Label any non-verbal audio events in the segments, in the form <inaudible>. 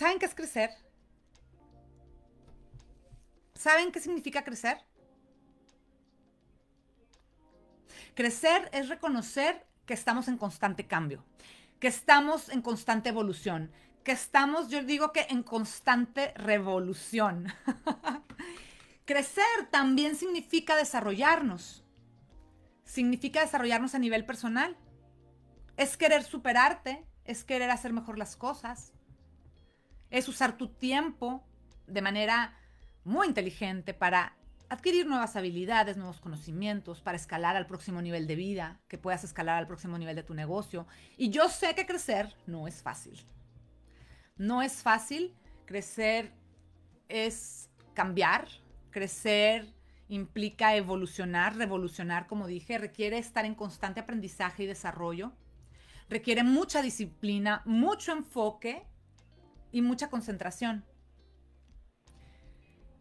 ¿Saben qué es crecer? ¿Saben qué significa crecer? Crecer es reconocer que estamos en constante cambio, que estamos en constante evolución, que estamos, yo digo que en constante revolución. <laughs> Crecer también significa desarrollarnos. Significa desarrollarnos a nivel personal. Es querer superarte, es querer hacer mejor las cosas. Es usar tu tiempo de manera muy inteligente para adquirir nuevas habilidades, nuevos conocimientos, para escalar al próximo nivel de vida, que puedas escalar al próximo nivel de tu negocio. Y yo sé que crecer no es fácil. No es fácil. Crecer es cambiar. Crecer implica evolucionar, revolucionar, como dije. Requiere estar en constante aprendizaje y desarrollo. Requiere mucha disciplina, mucho enfoque y mucha concentración.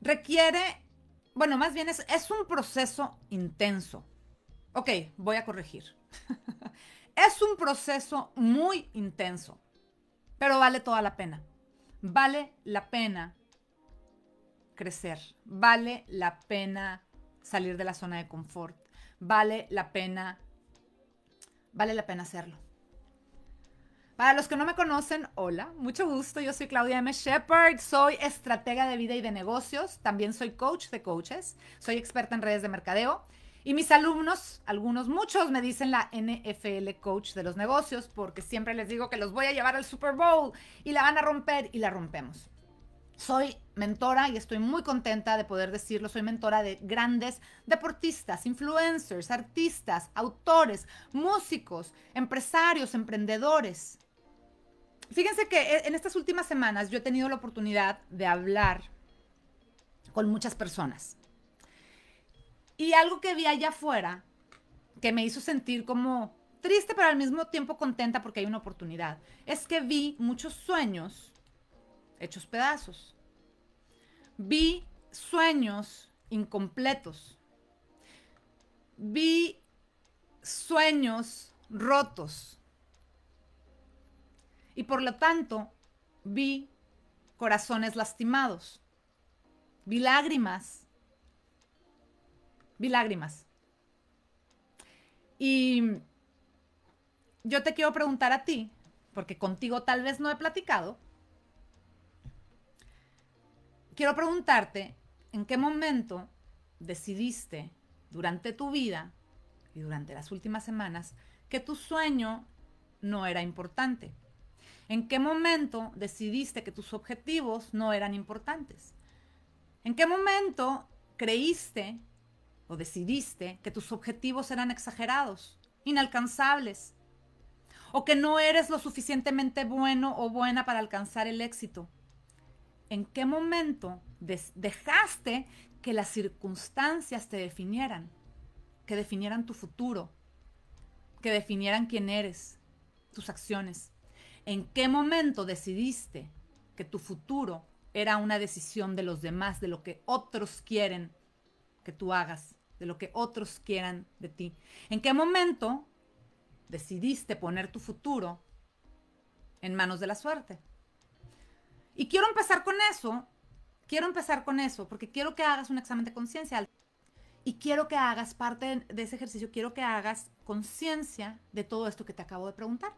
Requiere bueno, más bien es, es un proceso intenso. Ok, voy a corregir. <laughs> es un proceso muy intenso, pero vale toda la pena. Vale la pena crecer, vale la pena salir de la zona de confort, vale la pena, vale la pena hacerlo. Para los que no me conocen, hola, mucho gusto. Yo soy Claudia M. Shepard, soy estratega de vida y de negocios. También soy coach de coaches. Soy experta en redes de mercadeo. Y mis alumnos, algunos, muchos, me dicen la NFL coach de los negocios porque siempre les digo que los voy a llevar al Super Bowl y la van a romper y la rompemos. Soy mentora y estoy muy contenta de poder decirlo. Soy mentora de grandes deportistas, influencers, artistas, autores, músicos, empresarios, emprendedores. Fíjense que e, en estas últimas semanas yo he tenido la oportunidad de hablar con muchas personas. Y algo que vi allá afuera, que me hizo sentir como triste, pero al mismo tiempo contenta porque hay una oportunidad, es que vi muchos sueños hechos pedazos. Vi sueños incompletos. Vi sueños rotos. Y por lo tanto, vi corazones lastimados. Vi lágrimas. Vi lágrimas. Y yo te quiero preguntar a ti, porque contigo tal vez no he platicado. Quiero preguntarte, ¿en qué momento decidiste durante tu vida y durante las últimas semanas que tu sueño no era importante? ¿En qué momento decidiste que tus objetivos no eran importantes? ¿En qué momento creíste o decidiste que tus objetivos eran exagerados, inalcanzables? ¿O que no eres lo suficientemente bueno o buena para alcanzar el éxito? ¿En qué momento dejaste que las circunstancias te definieran? Que definieran tu futuro, que definieran quién eres, tus acciones. ¿En qué momento decidiste que tu futuro era una decisión de los demás, de lo que otros quieren que tú hagas, de lo que otros quieran de ti? ¿En qué momento decidiste poner tu futuro en manos de la suerte? Y quiero empezar con eso, quiero empezar con eso, porque quiero que hagas un examen de conciencia. Y quiero que hagas parte de ese ejercicio, quiero que hagas conciencia de todo esto que te acabo de preguntar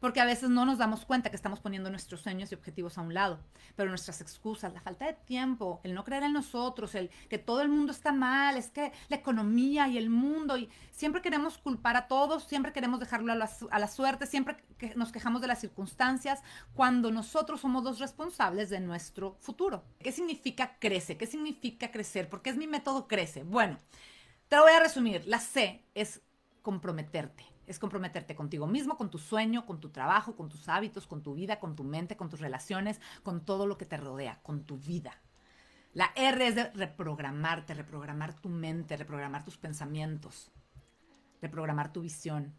porque a veces no nos damos cuenta que estamos poniendo nuestros sueños y objetivos a un lado, pero nuestras excusas, la falta de tiempo, el no creer en nosotros, el que todo el mundo está mal, es que la economía y el mundo, y siempre queremos culpar a todos, siempre queremos dejarlo a la, suerte, siempre que nos quejamos de las circunstancias, cuando nosotros somos los responsables de nuestro futuro. ¿Qué significa crece? ¿Qué significa crecer? Porque es mi método crece. Bueno, te lo voy a resumir. La C es comprometerte es comprometerte contigo mismo, con tu sueño, con tu trabajo, con tus hábitos, con tu vida, con tu mente, con tus relaciones, con todo lo que te rodea, con tu vida. La R es de reprogramarte, reprogramar tu mente, reprogramar tus pensamientos, reprogramar tu visión.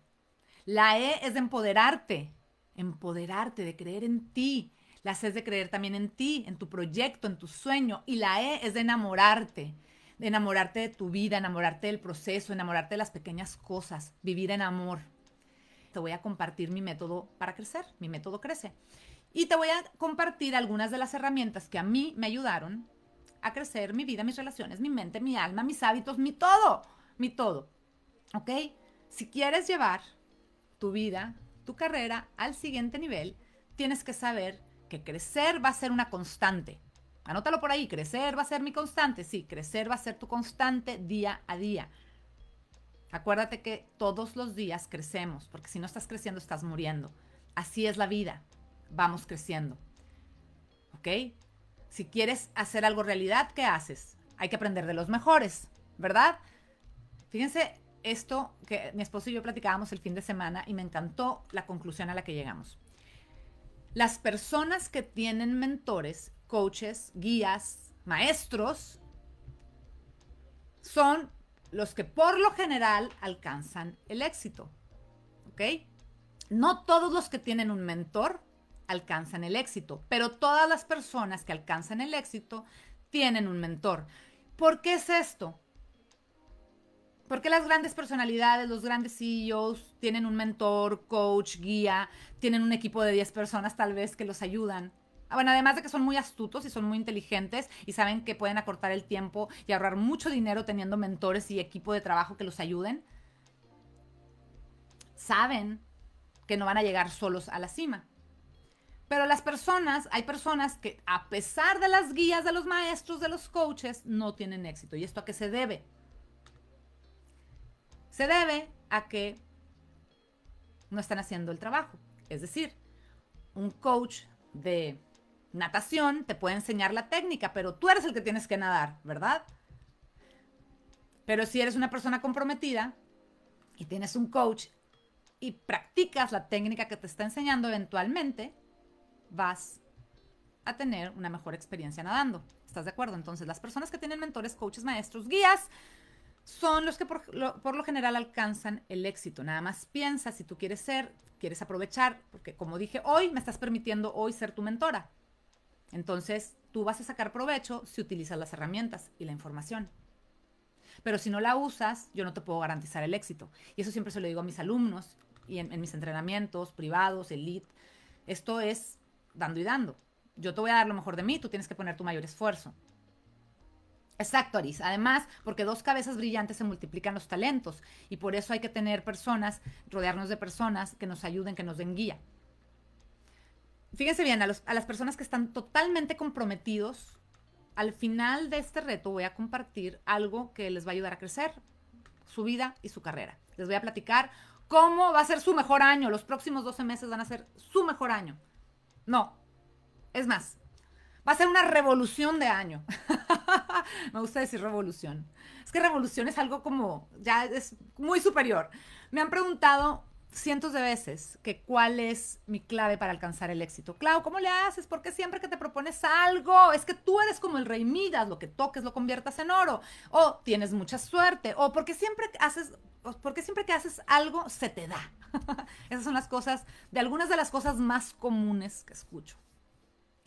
La E es de empoderarte, empoderarte, de creer en ti. La C es de creer también en ti, en tu proyecto, en tu sueño. Y la E es de enamorarte, enamorarte de tu vida, enamorarte del proceso, enamorarte de las pequeñas cosas, vivir en amor. te voy a compartir mi método para crecer, mi método crece. Y te voy a compartir algunas de las herramientas que a mí me ayudaron a crecer mi vida, mis relaciones, mi mente, mi alma, mis hábitos, mi todo, mi todo. ¿Ok? Si quieres llevar tu vida, tu carrera al siguiente nivel, tienes que saber que crecer va a ser una constante. Anótalo por ahí, crecer va a ser mi constante. Sí, crecer va a ser tu constante día a día. Acuérdate que todos los días crecemos, porque si no estás creciendo, estás muriendo. Así es la vida. Vamos creciendo. ¿Ok? Si quieres hacer algo realidad, ¿qué haces? Hay que aprender de los mejores, ¿verdad? Fíjense esto que mi esposo y yo platicábamos el fin de semana y me encantó la conclusión a la que llegamos. Las personas que tienen mentores, coaches, guías, maestros, son los que por lo general alcanzan el éxito. ¿Ok? No todos los que tienen un mentor alcanzan el éxito, pero todas las personas que alcanzan el éxito tienen un mentor. ¿Por qué es esto? Porque las grandes personalidades, los grandes CEOs tienen un mentor, coach, guía, tienen un equipo de 10 personas tal vez que los ayudan. Bueno, además de que son muy astutos y son muy inteligentes y saben que pueden acortar el tiempo y ahorrar mucho dinero teniendo mentores y equipo de trabajo que los ayuden, saben que no van a llegar solos a la cima. Pero las personas, hay personas que a pesar de las guías de los maestros, de los coaches, no tienen éxito. ¿Y esto a qué se debe? Se debe a que no están haciendo el trabajo. Es decir, un coach de natación te puede enseñar la técnica, pero tú eres el que tienes que nadar, ¿verdad? Pero si eres una persona comprometida y tienes un coach y practicas la técnica que te está enseñando eventualmente, vas a tener una mejor experiencia nadando. ¿Estás de acuerdo? Entonces, las personas que tienen mentores, coaches, maestros, guías, son los que por lo, general alcanzan el éxito. Nada más piensa si tú quieres ser, quieres aprovechar, porque como dije, hoy me estás permitiendo hoy ser tu mentora. Entonces, tú vas a sacar provecho si utilizas las herramientas y la información. Pero si no la usas, yo no te puedo garantizar el éxito. Y eso siempre se lo digo a mis alumnos y en, mis entrenamientos privados, elite. Esto es dando y dando. Yo te voy a dar lo mejor de mí, tú tienes que poner tu mayor esfuerzo. Exacto, Aris. Además, porque dos cabezas brillantes se multiplican los talentos y por eso hay que tener personas, rodearnos de personas que nos ayuden, que nos den guía. Fíjense bien, a, las personas que están totalmente comprometidos, al final de este reto voy a compartir algo que les va a ayudar a crecer su vida y su carrera. Les voy a platicar cómo va a ser su mejor año. Los próximos 12 meses van a ser su mejor año. No. Es más, va a ser una revolución de año. <laughs> Me gusta decir revolución. Es que revolución es algo como, ya es muy superior. Me han preguntado cientos de veces que cuál es mi clave para alcanzar el éxito. Clau, ¿cómo le haces? Porque siempre que te propones algo, es que tú eres como el rey Midas, lo que toques lo conviertas en oro, o tienes mucha suerte, o porque siempre haces, porque siempre que haces algo se te da. <laughs> Esas son las cosas, de algunas de las cosas más comunes que escucho.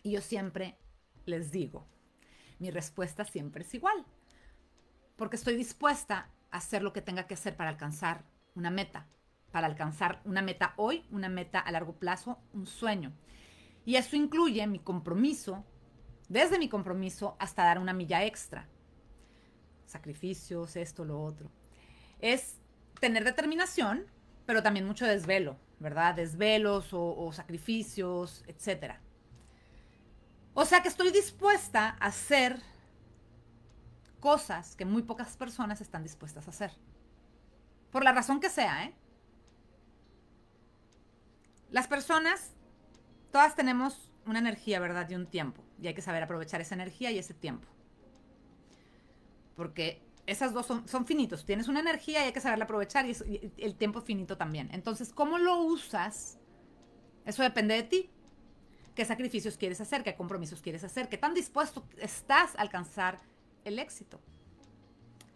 Y yo siempre les digo, mi respuesta siempre es igual, porque estoy dispuesta a hacer lo que tenga que hacer para alcanzar una meta, para alcanzar una meta hoy, una meta a largo plazo, un sueño. Y eso incluye mi compromiso, desde mi compromiso hasta dar una milla extra. Sacrificios, esto, lo otro. Es tener determinación, pero también mucho desvelo, ¿verdad? Desvelos o, sacrificios, etc. O sea que estoy dispuesta a hacer cosas que muy pocas personas están dispuestas a hacer. Por la razón que sea, ¿eh? Las personas, todas tenemos una energía, ¿verdad? Y un tiempo. Y hay que saber aprovechar esa energía y ese tiempo. Porque esas dos son, finitos. Tienes una energía y hay que saberla aprovechar y, el tiempo finito también. Entonces, ¿cómo lo usas? Eso depende de ti. ¿Qué sacrificios quieres hacer? ¿Qué compromisos quieres hacer? ¿Qué tan dispuesto estás a alcanzar el éxito?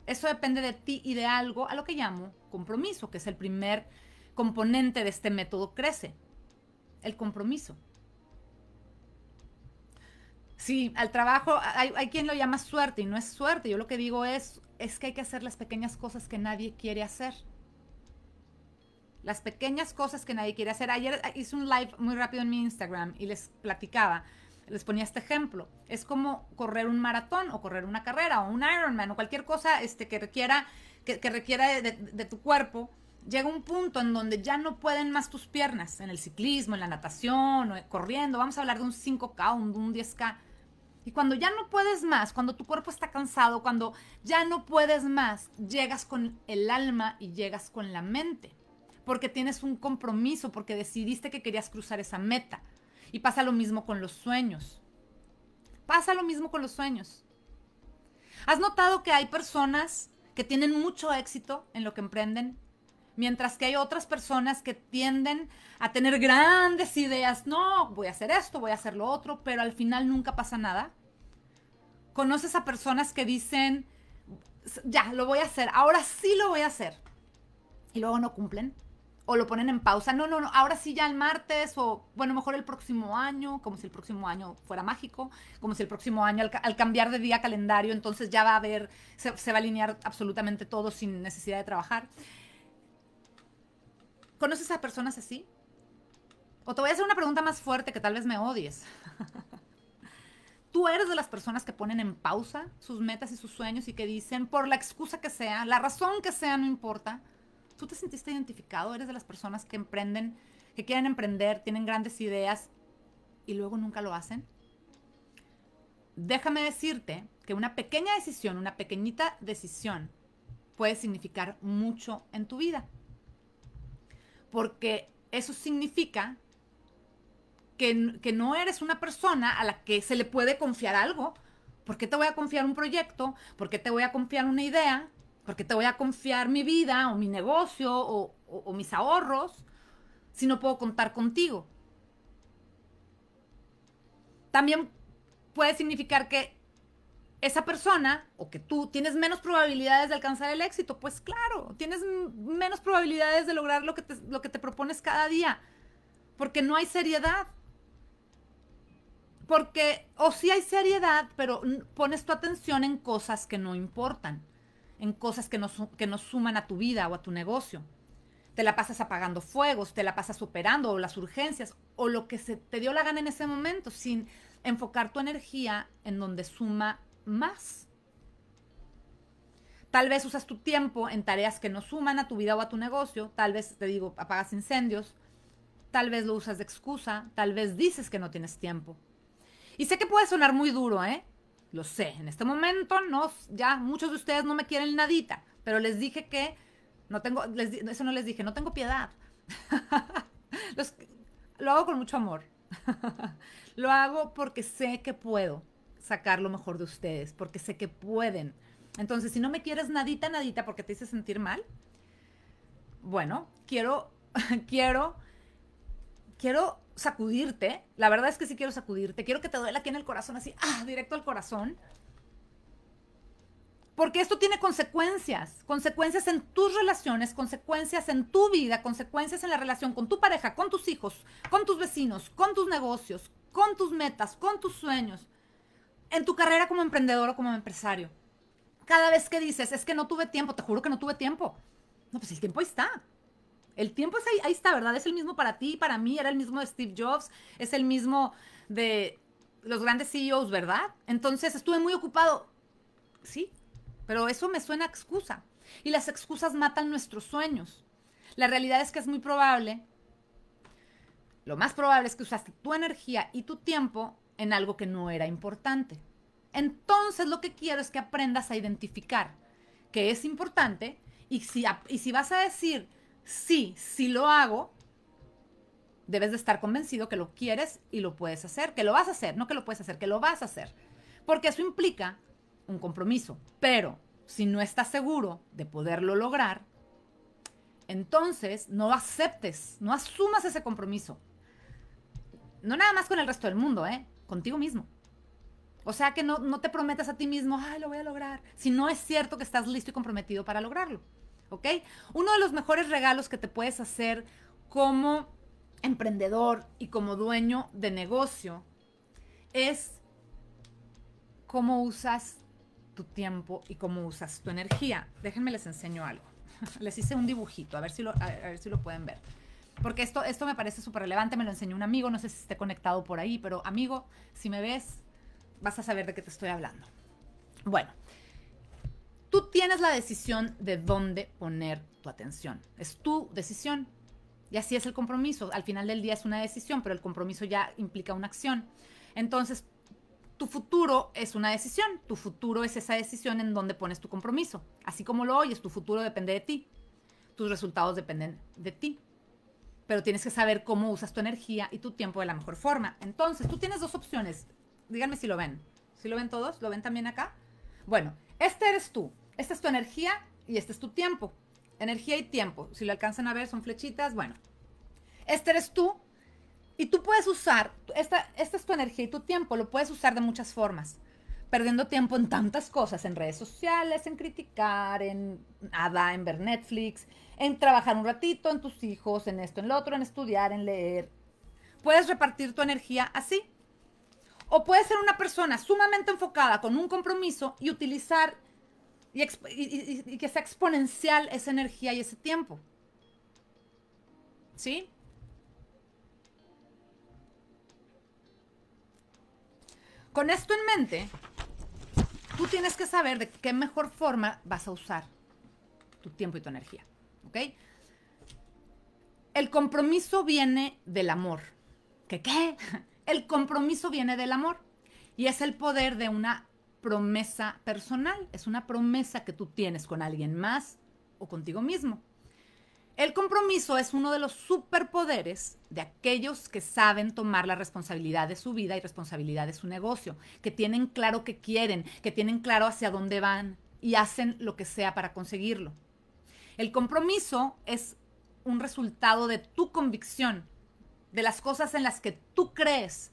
Eso depende de ti y de algo a lo que llamo compromiso, que es el primer componente de este método Crece. El compromiso. Sí, al trabajo hay, hay, quien lo llama suerte y no es suerte. Yo lo que digo es, es que hay que hacer las pequeñas cosas que nadie quiere hacer. las pequeñas cosas que nadie quiere hacer. Ayer hice un live muy rápido en mi Instagram y les platicaba, les ponía este ejemplo. Es como correr un maratón o correr una carrera o un Ironman o cualquier cosa este, que requiera, que, requiera de, tu cuerpo. Llega un punto en donde ya no pueden más tus piernas, en el ciclismo, en la natación, o corriendo. Vamos a hablar de un 5K, un, un 10K. Y cuando ya no puedes más, cuando tu cuerpo está cansado, cuando ya no puedes más, llegas con el alma y llegas con la mente porque tienes un compromiso, porque decidiste que querías cruzar esa meta. Y pasa lo mismo con los sueños. Pasa lo mismo con los sueños. ¿Has notado que hay personas que tienen mucho éxito en lo que emprenden? Mientras que hay otras personas que tienden a tener grandes ideas. No, voy a hacer esto, voy a hacer lo otro, pero al final nunca pasa nada. ¿Conoces a personas que dicen, ya, lo voy a hacer, ahora sí lo voy a hacer? Y luego no cumplen o lo ponen en pausa. No, no, no, ahora sí ya el martes o bueno, mejor el próximo año, como si el próximo año fuera mágico, como si el próximo año al, cambiar de día calendario, entonces ya va a haber, se, va a alinear absolutamente todo sin necesidad de trabajar. ¿Conoces a personas así? O te voy a hacer una pregunta más fuerte que tal vez me odies. <laughs> ¿Tú eres de las personas que ponen en pausa sus metas y sus sueños y que dicen, por la excusa que sea, la razón que sea, no importa, ¿Tú te sentiste identificado? ¿Eres de las personas que emprenden, que quieren emprender, tienen grandes ideas y luego nunca lo hacen? Déjame decirte que una pequeña decisión, una pequeñita decisión puede significar mucho en tu vida. Porque eso significa que, que, no eres una persona a la que se le puede confiar algo. ¿Por qué te voy a confiar un proyecto? ¿Por qué te voy a confiar una idea? porque te voy a confiar mi vida o mi negocio o, mis ahorros si no puedo contar contigo. También puede significar que esa persona o que tú tienes menos probabilidades de alcanzar el éxito. Pues claro, tienes menos probabilidades de lograr lo que te, lo que te propones cada día, porque no hay seriedad. Porque, o sí hay seriedad, pero pones tu atención en cosas que no importan en cosas que no, que no suman a tu vida o a tu negocio. Te la pasas apagando fuegos, te la pasas operando o las urgencias o lo que se te dio la gana en ese momento sin enfocar tu energía en donde suma más. Tal vez usas tu tiempo en tareas que no suman a tu vida o a tu negocio. Tal vez, te digo, apagas incendios. Tal vez lo usas de excusa. Tal vez dices que no tienes tiempo. Y sé que puede sonar muy duro, ¿eh? Lo sé, en este momento no, ya muchos de ustedes no me quieren nadita, pero les dije que no tengo, eso no les dije, no tengo piedad. <laughs> lo hago con mucho amor. <laughs> lo hago porque sé que puedo sacar lo mejor de ustedes, porque sé que pueden. Entonces, si no me quieres nadita, nadita, porque te hice sentir mal, bueno, quiero, <laughs> quiero, quiero sacudirte, la verdad es que sí quiero sacudirte, quiero que te duela aquí en el corazón, así, ah, directo al corazón. Porque esto tiene consecuencias, consecuencias en tus relaciones, consecuencias en tu vida, consecuencias en la relación con tu pareja, con tus hijos, con tus vecinos, con tus negocios, con tus metas, con tus sueños, en tu carrera como emprendedor o como empresario. Cada vez que dices, es que no tuve tiempo, te juro que no tuve tiempo. No, pues el tiempo ahí está. El tiempo es ahí, está, ¿verdad? Es el mismo para ti, para mí, era el mismo de Steve Jobs, es el mismo de los grandes CEOs, ¿verdad? Entonces estuve muy ocupado. Sí, pero eso me suena excusa. Y las excusas matan nuestros sueños. La realidad es que es muy probable, lo más probable es que usaste tu energía y tu tiempo en algo que no era importante. Entonces lo que quiero es que aprendas a identificar qué es importante y si, y si vas a decir, sí, si lo hago, debes de estar convencido que lo quieres y lo puedes hacer, que lo vas a hacer, no que lo puedes hacer, que lo vas a hacer. Porque eso implica un compromiso. Pero si no estás seguro de poderlo lograr, entonces no aceptes, no asumas ese compromiso. No nada más con el resto del mundo, ¿eh? Contigo mismo. O sea que no, no te prometas a ti mismo, ay, lo voy a lograr, si no es cierto que estás listo y comprometido para lograrlo. ¿ok? Uno de los mejores regalos que te puedes hacer como emprendedor y como dueño de negocio es cómo usas tu tiempo y cómo usas tu energía. Déjenme les enseño algo. <laughs> Les hice un dibujito, a ver si lo, a ver si lo pueden ver. Porque esto, esto me parece súper relevante, me lo enseñó un amigo, no sé si esté conectado por ahí, pero amigo, si me ves, vas a saber de qué te estoy hablando. Bueno, tú tienes la decisión de dónde poner tu atención. Es tu decisión. Y así es el compromiso. Al final del día es una decisión, pero el compromiso ya implica una acción. Entonces, tu futuro es una decisión. Tu futuro es esa decisión en donde pones tu compromiso. Así como lo oyes, tu futuro depende de ti. Tus resultados dependen de ti. Pero tienes que saber cómo usas tu energía y tu tiempo de la mejor forma. Entonces, tú tienes dos opciones. Díganme si lo ven. ¿Si lo ven todos? ¿Lo ven también acá? Bueno, este eres tú. Esta es tu energía y este es tu tiempo. Energía y tiempo. Si lo alcanzan a ver, son flechitas. Bueno, este eres tú y tú puedes usar, esta, esta es tu energía y tu tiempo, lo puedes usar de muchas formas. Perdiendo tiempo en tantas cosas, en redes sociales, en criticar, en nada, en ver Netflix, en trabajar un ratito, en tus hijos, en esto, en lo otro, en estudiar, en leer. Puedes repartir tu energía así. O puedes ser una persona sumamente enfocada con un compromiso y utilizar y, y que sea exponencial esa energía y ese tiempo. ¿Sí? Con esto en mente, tú tienes que saber de qué mejor forma vas a usar tu tiempo y tu energía. ¿Ok? El compromiso viene del amor. ¿Qué qué? <laughs> El compromiso viene del amor. Y es el poder de una promesa personal. Es una promesa que tú tienes con alguien más o contigo mismo. El compromiso es uno de los superpoderes de aquellos que saben tomar la responsabilidad de su vida y responsabilidad de su negocio, que tienen claro qué quieren, que tienen claro hacia dónde van y hacen lo que sea para conseguirlo. El compromiso es un resultado de tu convicción, de las cosas en las que tú crees.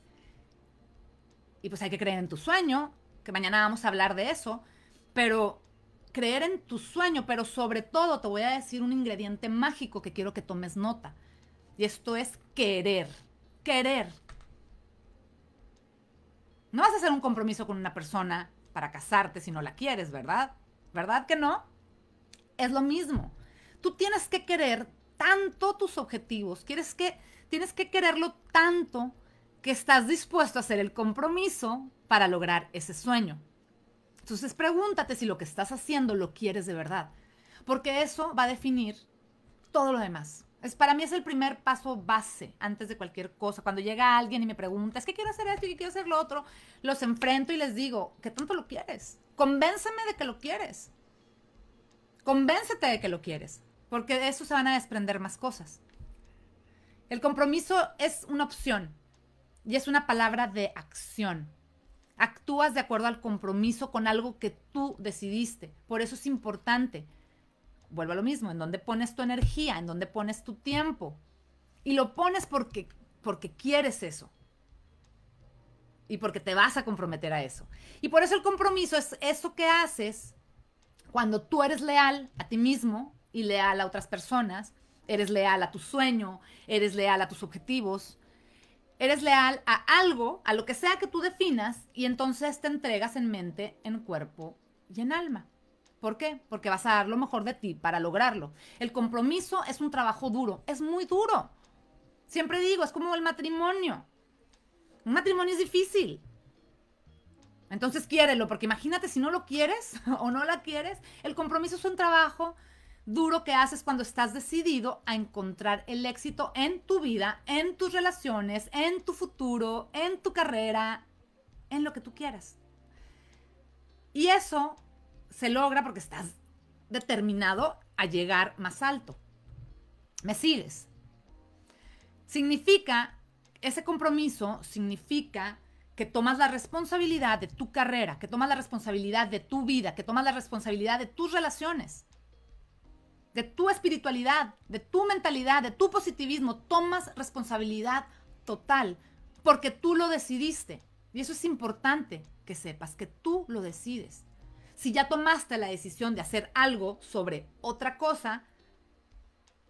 Y pues hay que creer en tu sueño, que mañana vamos a hablar de eso, pero creer en tu sueño, pero sobre todo te voy a decir un ingrediente mágico que quiero que tomes nota. Y esto es querer. Querer. No vas a hacer un compromiso con una persona para casarte si no la quieres, ¿verdad? ¿Verdad que no? Es lo mismo. Tú tienes que querer tanto tus objetivos, quieres que tienes que quererlo tanto que estás dispuesto a hacer el compromiso para lograr ese sueño. Entonces pregúntate si lo que estás haciendo lo quieres de verdad, porque eso va a definir todo lo demás. Es, para mí es el primer paso base antes de cualquier cosa. Cuando llega alguien y me pregunta, es que quiero hacer esto y quiero hacer lo otro, los enfrento y les digo, ¿qué tanto lo quieres? Convénceme de que lo quieres. Convéncete de que lo quieres, porque de eso se van a desprender más cosas. El compromiso es una opción y es una palabra de acción. Actúas de acuerdo al compromiso con algo que tú decidiste. Por eso es importante. Vuelvo a lo mismo, en dónde pones tu energía, en dónde pones tu tiempo. Y lo pones porque, porque quieres eso. Y porque te vas a comprometer a eso. Y por eso el compromiso es eso que haces cuando tú eres leal a ti mismo y leal a otras personas, eres leal a tu sueño, eres leal a tus objetivos, Eres leal a algo, a lo que sea que tú definas, y entonces te entregas en mente, en cuerpo y en alma. ¿Por qué? Porque vas a dar lo mejor de ti para lograrlo. El compromiso es un trabajo duro, es muy duro. Siempre digo, es como el matrimonio. Un matrimonio es difícil. Entonces quiérelo, porque imagínate si no lo quieres <laughs> o no la quieres, el compromiso es un trabajo duro que haces cuando estás decidido a encontrar el éxito en tu vida, en tus relaciones, en tu futuro, en tu carrera, en lo que tú quieras. Y eso se logra porque estás determinado a llegar más alto. ¿Me sigues? Significa, ese compromiso significa que tomas la responsabilidad de tu carrera, que tomas la responsabilidad de tu vida, que tomas la responsabilidad de tus relaciones de tu espiritualidad, de tu mentalidad, de tu positivismo. Tomas responsabilidad total porque tú lo decidiste. Y eso es importante que sepas, que tú lo decides. Si ya tomaste la decisión de hacer algo sobre otra cosa,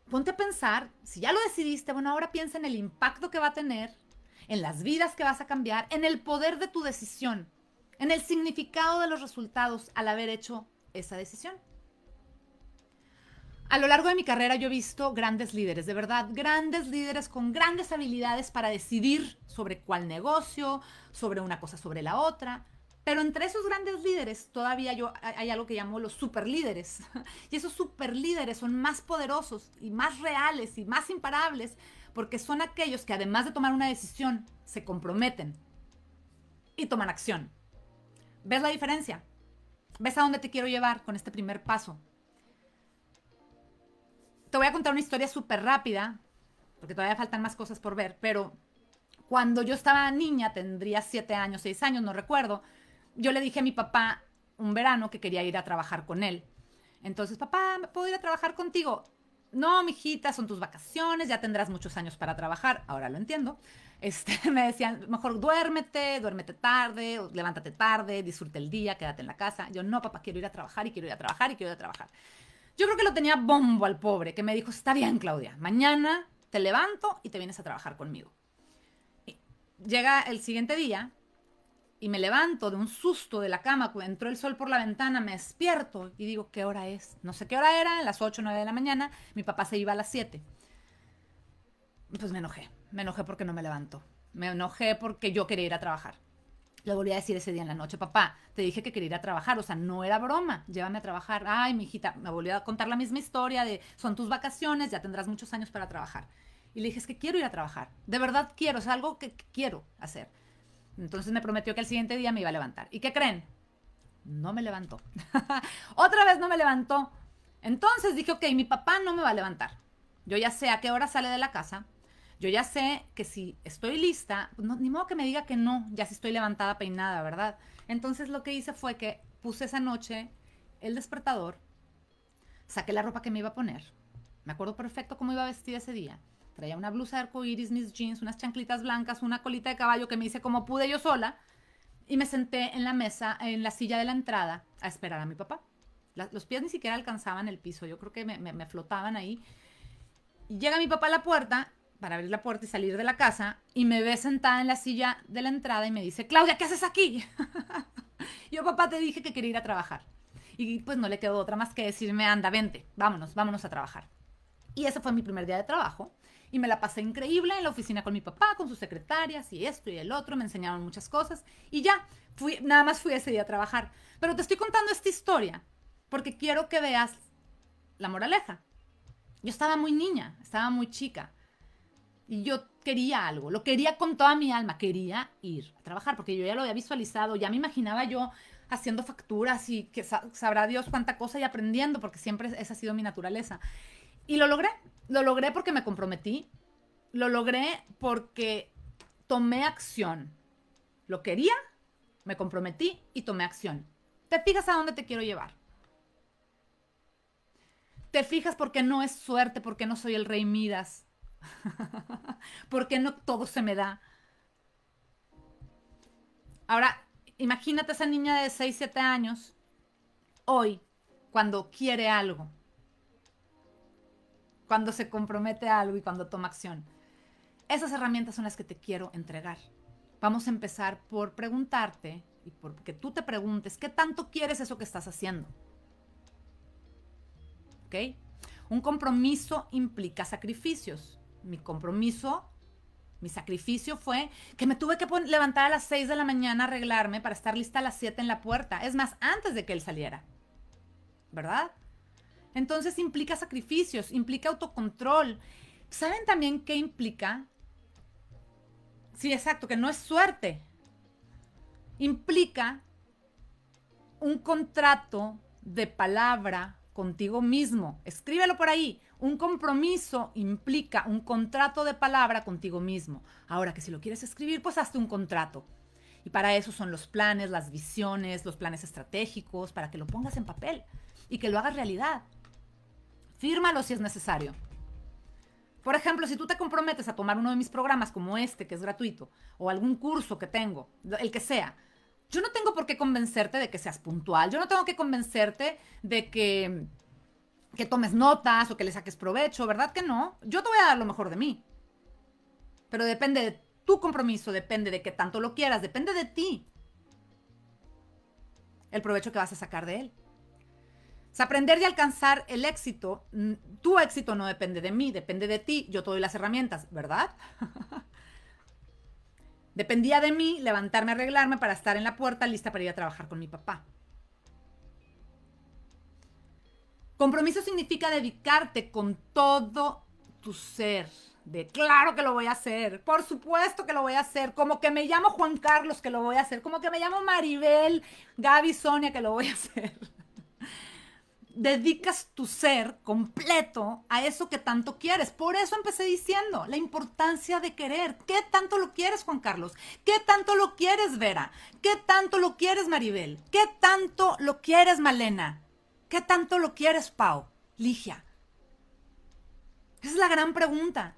ponte a pensar, si ya lo decidiste, bueno, ahora piensa en el impacto que va a tener, en las vidas que vas a cambiar, en el poder de tu decisión, en el significado de los resultados al haber hecho esa decisión. A lo largo de mi carrera yo he visto grandes líderes, de verdad, grandes líderes con grandes habilidades para decidir sobre cuál negocio, sobre una cosa, sobre la otra. Pero entre esos grandes líderes todavía yo hay algo que llamo los superlíderes. <laughs> Y esos superlíderes son más poderosos y más reales y más imparables porque son aquellos que además de tomar una decisión, se comprometen y toman acción. ¿Ves la diferencia? ¿Ves a dónde te quiero llevar con este primer paso? Te voy a contar una historia súper rápida, porque todavía faltan más cosas por ver, pero cuando yo estaba niña, tendría siete años, seis años, no recuerdo, yo le dije a mi papá un verano que quería ir a trabajar con él. Entonces, papá, ¿puedo ir a trabajar contigo? No, mijita, son tus vacaciones, ya tendrás muchos años para trabajar. Ahora lo entiendo. Este, <laughs> me decían, mejor duérmete, duérmete tarde, levántate tarde, disfrute el día, quédate en la casa. Yo, no, papá, quiero ir a trabajar y quiero ir a trabajar y quiero ir a trabajar. Yo creo que lo tenía bombo al pobre, que me dijo, está bien, Claudia, mañana te levanto y te vienes a trabajar conmigo. llega el siguiente día y me levanto de un susto de la cama, entró el sol por la ventana, me despierto y digo, ¿qué hora es? No sé qué hora era, las 8 o 9 de la mañana, mi papá se iba a las 7. Pues me enojé, me enojé porque no me levantó, me enojé porque yo quería ir a trabajar. Le volví a decir ese día en la noche, papá, te dije que quería ir a trabajar, o sea, no era broma, llévame a trabajar. Ay, mi hijita, me volvió a contar la misma historia de, son tus vacaciones, ya tendrás muchos años para trabajar. Y le dije, es que quiero ir a trabajar, de verdad quiero, es algo que quiero hacer. Entonces me prometió que el siguiente día me iba a levantar. ¿Y qué creen? No me levantó. <laughs> Otra vez no me levantó. Entonces dije, ok, mi papá no me va a levantar. Yo ya sé a qué hora sale de la casa. Yo ya sé que si estoy lista, ni modo que me diga que no, ya si estoy levantada, peinada, ¿verdad? Entonces lo que hice fue que puse esa noche el despertador, saqué la ropa que me iba a poner. Me acuerdo perfecto cómo iba a vestir ese día. Traía una blusa de arcoíris, mis jeans, unas chanclitas blancas, una colita de caballo que me hice como pude yo sola. Y me senté en la mesa, en la silla de la entrada, a esperar a mi papá. los pies ni siquiera alcanzaban el piso, yo creo que me, flotaban ahí. Llega mi papá a la puerta para abrir la puerta y salir de la casa y me ve sentada en la silla de la entrada y me dice, Claudia, ¿qué haces aquí? <laughs> yo, papá, te dije que quería ir a trabajar. Y pues no le quedó otra más que decirme, anda, vente, vámonos, vámonos a trabajar. Y ese fue mi primer día de trabajo y me la pasé increíble en la oficina con mi papá, con sus secretarias y esto y el otro, me enseñaron muchas cosas y ya, fui, nada más fui ese día a trabajar. Pero te estoy contando esta historia porque quiero que veas la moraleja. Yo estaba muy niña, estaba muy chica y yo quería algo, lo quería con toda mi alma, quería ir a trabajar porque yo ya lo había visualizado, ya me imaginaba yo haciendo facturas y que sabrá Dios cuánta cosa y aprendiendo porque siempre esa ha sido mi naturaleza. Y lo logré, lo logré porque me comprometí, lo logré porque tomé acción. Lo quería, me comprometí y tomé acción. ¿Te fijas a dónde te quiero llevar? ¿Te fijas porque no es suerte, porque no soy el rey Midas? <laughs> porque no todo se me da. Ahora, imagínate esa niña de 6, 7 años, hoy, cuando quiere algo cuando se compromete a algo y cuando toma acción. Esas herramientas son las que te quiero entregar. Vamos a empezar por preguntarte y por que tú te preguntes qué tanto quieres eso que estás haciendo. ¿Ok? Un compromiso implica sacrificios. Mi compromiso, mi sacrificio fue que me tuve que levantar a las 6 de la mañana a arreglarme para estar lista a las 7 en la puerta. Es más, antes de que él saliera. ¿Verdad? Entonces implica sacrificios, implica autocontrol. ¿Saben también qué implica? Sí, exacto, que no es suerte. Implica un contrato de palabra contigo mismo. Escríbelo por ahí. Un compromiso implica un contrato de palabra contigo mismo. Ahora que si lo quieres escribir, pues hazte un contrato. Y para eso son los planes, las visiones, los planes estratégicos, para que lo pongas en papel y que lo hagas realidad. Fírmalo si es necesario. Por ejemplo, si tú te comprometes a tomar uno de mis programas como este, que es gratuito, o algún curso que tengo, el que sea, yo no tengo por qué convencerte de que seas puntual, yo no tengo que convencerte de que, que tomes notas o que le saques provecho, ¿verdad que no? Yo te voy a dar lo mejor de mí. Pero depende de tu compromiso, depende de qué tanto lo quieras, depende de ti. El provecho que vas a sacar de él. O aprender y alcanzar el éxito, tu éxito no depende de mí, depende de ti, yo te doy las herramientas, ¿verdad? <laughs> Dependía de mí levantarme, arreglarme para estar en la puerta lista para ir a trabajar con mi papá. Compromiso significa dedicarte con todo tu ser. De claro que lo voy a hacer, por supuesto que lo voy a hacer, como que me llamo Juan Carlos que lo voy a hacer, como que me llamo Maribel, Gaby, Sonia que lo voy a <laughs> hacer dedicas tu ser completo a eso que tanto quieres. Por eso empecé diciendo la importancia de querer. ¿Qué tanto lo quieres, Juan Carlos? ¿Qué tanto lo quieres, Vera? ¿Qué tanto lo quieres, Maribel? ¿Qué tanto lo quieres, Malena? ¿Qué tanto lo quieres, Pau? Ligia. Esa es la gran pregunta.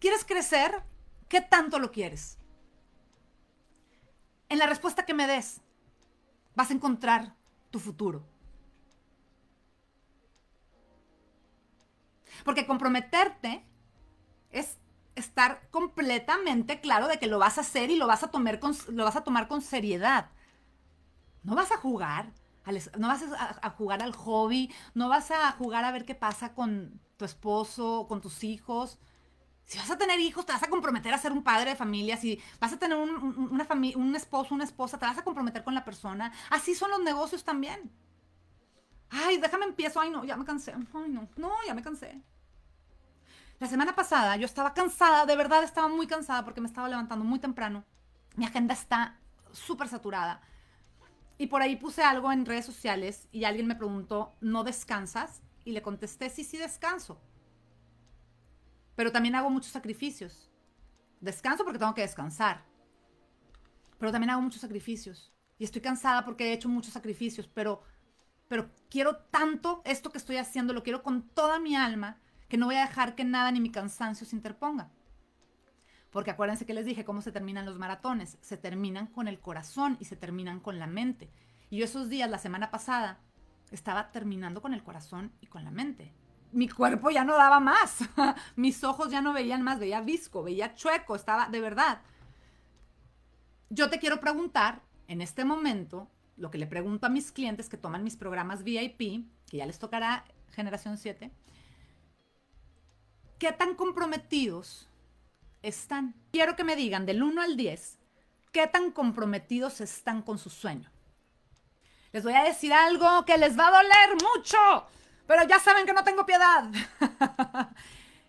¿Quieres crecer? ¿Qué tanto lo quieres? En la respuesta que me des, vas a encontrar tu futuro. Porque comprometerte es estar completamente claro de que lo vas a hacer y lo vas a tomar con, lo vas a tomar con seriedad. No vas a jugar, no vas a, jugar al hobby, no vas a jugar a ver qué pasa con tu esposo, con tus hijos. Si vas a tener hijos, te vas a comprometer a ser un padre de familia. Si vas a tener un, un esposo, una esposa, te vas a comprometer con la persona. Así son los negocios también. Ay, déjame empiezo. Ay, no, ya me cansé. Ay, no, no, ya me cansé. La semana pasada yo estaba cansada, de verdad estaba muy cansada porque me estaba levantando muy temprano. Mi agenda está súper saturada. Y por ahí puse algo en redes sociales y alguien me preguntó, ¿no descansas? Y le contesté, sí, sí descanso. Pero también hago muchos sacrificios. Descanso porque tengo que descansar. Pero también hago muchos sacrificios. Y estoy cansada porque he hecho muchos sacrificios, pero, pero quiero tanto esto que estoy haciendo, lo quiero con toda mi alma, que no voy a dejar que nada ni mi cansancio se interponga. Porque acuérdense que les dije cómo se terminan los maratones. Se terminan con el corazón y se terminan con la mente. Y yo esos días, la semana pasada, estaba terminando con el corazón y con la mente. Mi cuerpo ya no daba más. <laughs> Mis ojos ya no veían más. Veía visco, veía chueco. Estaba, de verdad. Yo te quiero preguntar, en este momento, lo que le pregunto a mis clientes que toman mis programas VIP, que ya les tocará generación 7, ¿Qué tan comprometidos están? Quiero que me digan del 1 al 10, ¿qué tan comprometidos están con su sueño? Les voy a decir algo que les va a doler mucho, pero ya saben que no tengo piedad. <laughs>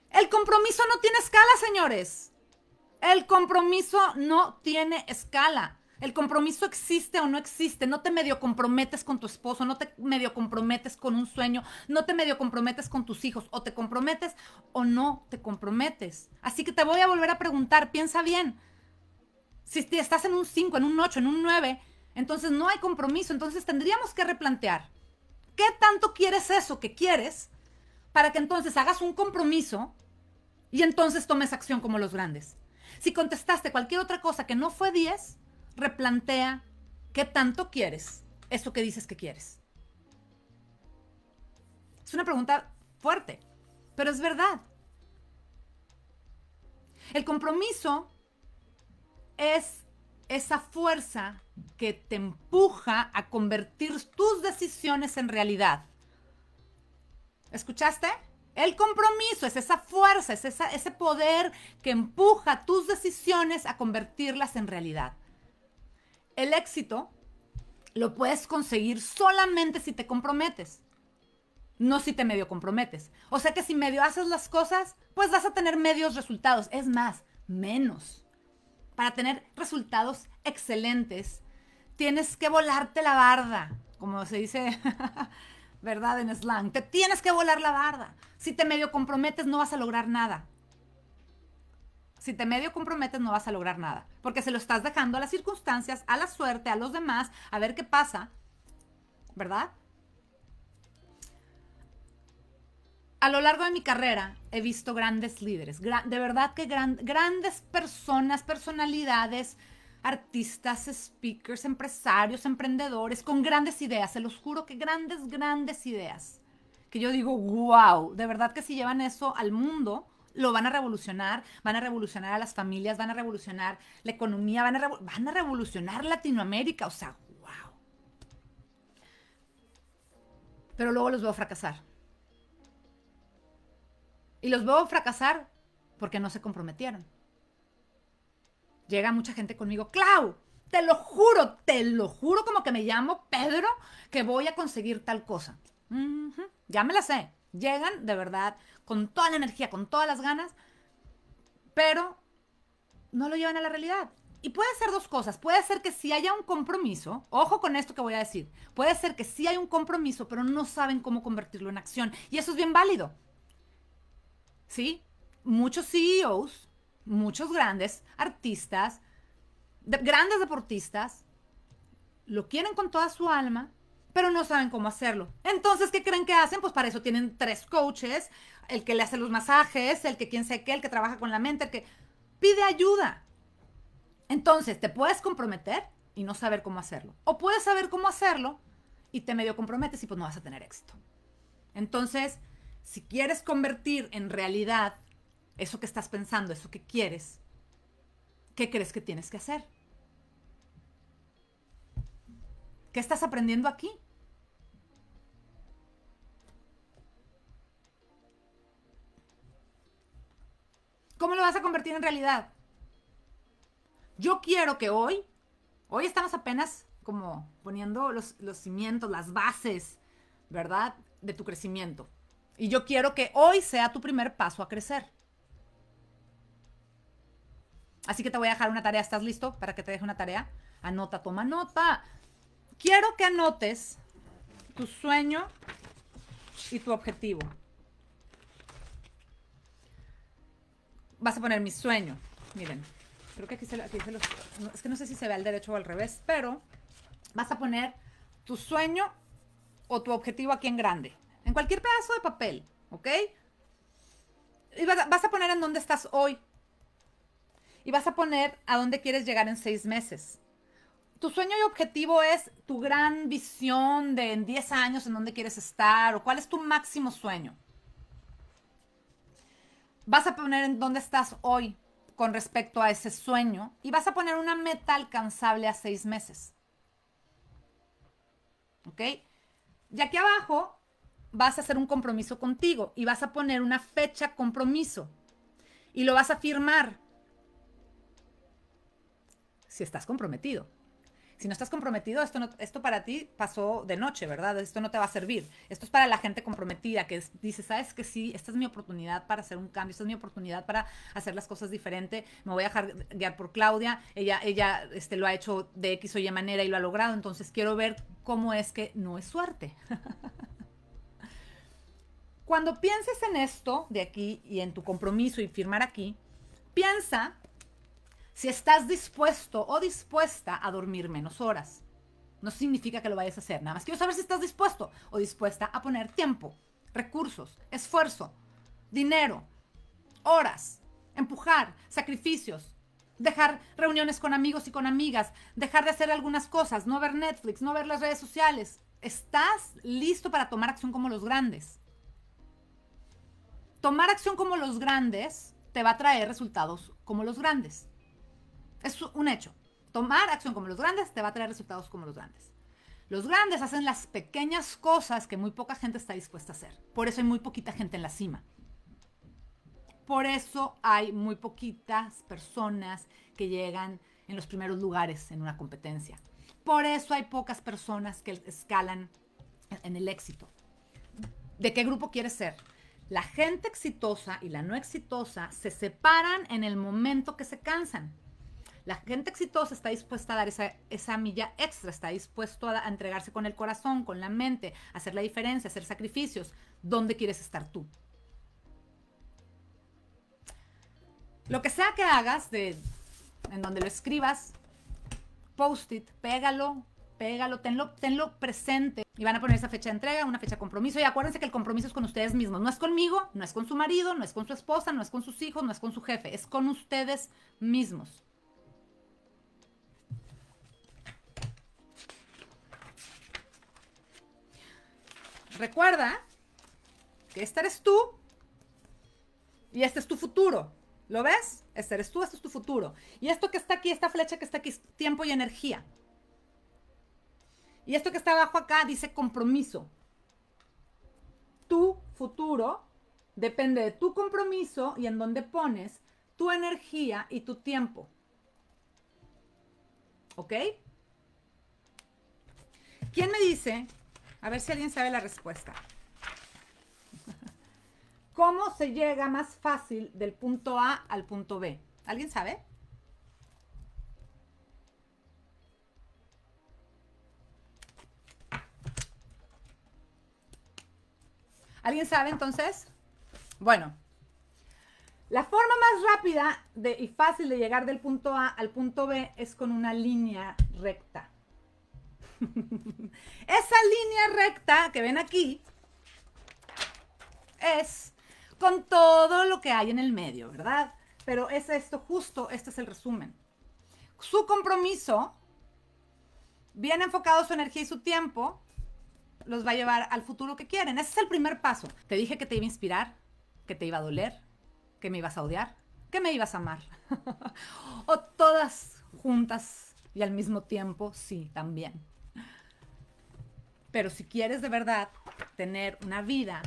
El compromiso no tiene escala, señores. El compromiso no tiene escala. El compromiso existe o no existe. No te medio comprometes con tu esposo, no te medio comprometes con un sueño, no te medio comprometes con tus hijos. O te comprometes o no te comprometes. Así que te voy a volver a preguntar, piensa bien. Si estás en un 5, en un 8, en un 9, entonces no hay compromiso. Entonces tendríamos que replantear. ¿Qué tanto quieres eso que quieres para que entonces hagas un compromiso y entonces tomes acción como los grandes? Si contestaste cualquier otra cosa que no fue 10, replantea qué tanto quieres eso que dices que quieres. Es una pregunta fuerte, pero es verdad. El compromiso es esa fuerza que te empuja a convertir tus decisiones en realidad. ¿Escuchaste? El compromiso es esa fuerza, es ese poder que empuja tus decisiones a convertirlas en realidad el éxito lo puedes conseguir solamente si te comprometes, no si te medio comprometes. O sea que si medio haces las cosas, pues vas a tener medios resultados. Es más, menos. Para tener resultados excelentes, tienes que volarte la barda, como se dice, <laughs> ¿verdad? En slang. Te tienes que volar la barda. Si te medio comprometes, no vas a lograr nada si te medio comprometes no vas a lograr nada, porque se lo estás dejando a las circunstancias, a la suerte, a los demás, a ver qué pasa, ¿verdad? A lo largo de mi carrera he visto grandes líderes, de verdad que grandes personas, personalidades, artistas, speakers, empresarios, emprendedores, con grandes ideas, se los juro que grandes, grandes ideas, que yo digo, wow, de verdad que si llevan eso al mundo, lo van a revolucionar, van a revolucionar a las familias, van a revolucionar la economía, van a, revolucionar Latinoamérica, o sea, wow. pero luego los veo fracasar. Y los veo fracasar porque no se comprometieron. Llega mucha gente conmigo, Clau, te lo juro, te lo juro como que me llamo Pedro, que voy a conseguir tal cosa. ya me la sé. Llegan de verdad con toda la energía, con todas las ganas, pero no lo llevan a la realidad. Y puede ser dos cosas. Puede ser que si haya un compromiso, ojo con esto que voy a decir, puede ser que sí hay un compromiso, pero no saben cómo convertirlo en acción. Y eso es bien válido. ¿Sí? Muchos CEOs, muchos grandes artistas, grandes deportistas, lo quieren con toda su alma, pero no saben cómo hacerlo. Entonces, ¿qué creen que hacen? Pues para eso tienen tres coaches, el que le hace los masajes, el que quien sé qué, el que trabaja con la mente, el que pide ayuda. Entonces, te puedes comprometer y no saber cómo hacerlo. O puedes saber cómo hacerlo y te medio comprometes y pues no vas a tener éxito. Entonces, si quieres convertir en realidad eso que estás pensando, eso que quieres, ¿qué crees que tienes que hacer? ¿Qué estás aprendiendo aquí? ¿Cómo lo vas a convertir en realidad? Yo quiero que hoy, hoy estamos apenas como poniendo los, cimientos, las bases, ¿verdad? De tu crecimiento. Y yo quiero que hoy sea tu primer paso a crecer. Así que te voy a dejar una tarea. ¿Estás listo para que te deje una tarea? Anota, toma nota. Quiero que anotes tu sueño y tu objetivo. Vas a poner mi sueño. Miren, Creo que aquí se, aquí se los... es que no sé si se ve al derecho o al revés, pero vas a poner tu sueño o tu objetivo aquí en grande. En cualquier pedazo de papel, ¿ok? Y vas, vas a poner en dónde estás hoy. Y vas a poner a dónde quieres llegar en seis meses. Tu sueño y objetivo es tu gran visión de en 10 años en dónde quieres estar o cuál es tu máximo sueño. Vas a poner en dónde estás hoy con respecto a ese sueño y vas a poner una meta alcanzable a seis meses. ¿Ok? Y aquí abajo vas a hacer un compromiso contigo y vas a poner una fecha compromiso y lo vas a firmar si estás comprometido. Si no estás comprometido, esto, esto para ti pasó de noche, ¿verdad? Esto no te va a servir. Esto es para la gente comprometida que dice, sabes que sí, esta es mi oportunidad para hacer un cambio, esta es mi oportunidad para hacer las cosas diferente. Me voy a dejar guiar por Claudia. Ella, ella este, lo ha hecho de X o Y manera y lo ha logrado. Entonces quiero ver cómo es que no es suerte. <laughs> Cuando pienses en esto de aquí y en tu compromiso y firmar aquí, piensa si estás dispuesto o dispuesta a dormir menos horas. No significa que lo vayas a hacer, nada más quiero saber si estás dispuesto o dispuesta a poner tiempo, recursos, esfuerzo, dinero, horas, empujar, sacrificios, dejar reuniones con amigos y con amigas, dejar de hacer algunas cosas, no ver Netflix, no ver las redes sociales. ¿Estás listo para tomar acción como los grandes? Tomar acción como los grandes te va a traer resultados como los grandes. Es un hecho. Tomar acción como los grandes te va a traer resultados como los grandes. Los grandes hacen las pequeñas cosas que muy poca gente está dispuesta a hacer. Por eso hay muy poquita gente en la cima. Por eso hay muy poquitas personas que llegan en los primeros lugares en una competencia. Por eso hay pocas personas que escalan en el éxito. ¿De qué grupo quieres ser? La gente exitosa y la no exitosa se separan en el momento que se cansan. La gente exitosa está dispuesta a dar esa, milla extra, está dispuesto a, entregarse con el corazón, con la mente, a hacer la diferencia, hacer sacrificios. ¿Dónde quieres estar tú? Lo que sea que hagas, en donde lo escribas, post-it, pégalo, pégalo, tenlo, tenlo presente. Y van a poner esa fecha de entrega, una fecha de compromiso. Y acuérdense que el compromiso es con ustedes mismos. No es conmigo, no es con su marido, no es con su esposa, no es con sus hijos, no es con su jefe. Es con ustedes mismos. Recuerda que este eres tú y este es tu futuro. ¿Lo ves? Este eres tú, este es tu futuro. Y esto que está aquí, esta flecha que está aquí, es tiempo y energía. Y esto que está abajo acá dice compromiso. tu futuro depende de tu compromiso y en donde pones tu energía y tu tiempo. ¿Ok? ¿Quién me dice? A ver si alguien sabe la respuesta. <laughs> ¿Cómo se llega más fácil del punto A al punto B? ¿Alguien sabe? ¿Alguien sabe entonces? Bueno, la forma más rápida y fácil de llegar del punto A al punto B es con una línea recta. <laughs> Esa línea recta que ven aquí es con todo lo que hay en el medio, ¿verdad? Pero es esto justo, este es el resumen. Su compromiso, bien enfocado su energía y su tiempo, los va a llevar al futuro que quieren. Ese es el primer paso. Te dije que te iba a inspirar, que te iba a doler, que me ibas a odiar, que me ibas a amar. <laughs> o todas juntas y al mismo tiempo, sí, también. Pero si quieres de verdad tener una vida,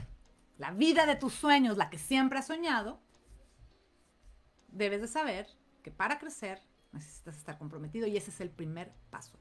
la vida de tus sueños, la que siempre has soñado, debes de saber que para crecer necesitas estar comprometido y ese es el primer paso.